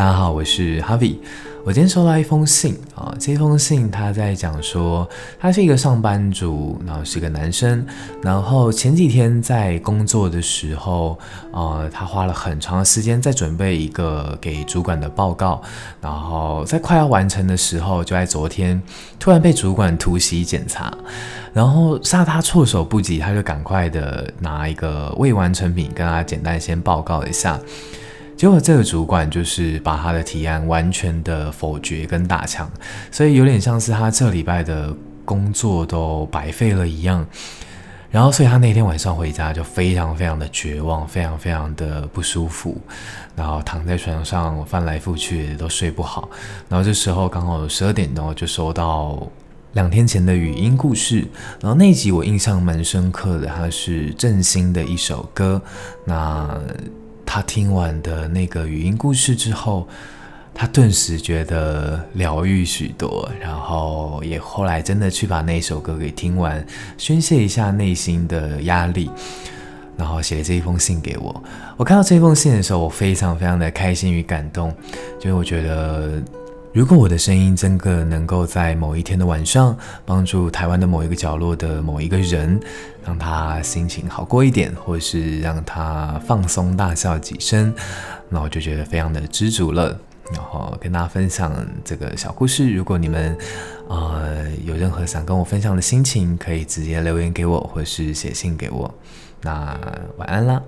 大家好，我是 Harvie。我今天收到一封信啊，这封信他在讲说，他是一个上班族，然后是个男生，然后前几天在工作的时候，呃，他花了很长的时间在准备一个给主管的报告，然后在快要完成的时候，就在昨天突然被主管突袭检查，然后杀他措手不及，他就赶快的拿一个未完成品跟他简单先报告一下。结果这个主管就是把他的提案完全的否决跟打枪，所以有点像是他这礼拜的工作都白费了一样。然后，所以他那天晚上回家就非常非常的绝望，非常非常的不舒服，然后躺在床上翻来覆去都睡不好。然后这时候刚好十二点钟就收到两天前的语音故事，然后那集我印象蛮深刻的，它是郑兴的一首歌。那他听完的那个语音故事之后，他顿时觉得疗愈许多，然后也后来真的去把那首歌给听完，宣泄一下内心的压力，然后写了这一封信给我。我看到这封信的时候，我非常非常的开心与感动，就是我觉得。如果我的声音真的能够在某一天的晚上帮助台湾的某一个角落的某一个人，让他心情好过一点，或是让他放松大笑几声，那我就觉得非常的知足了。然后跟大家分享这个小故事。如果你们呃有任何想跟我分享的心情，可以直接留言给我，或是写信给我。那晚安啦。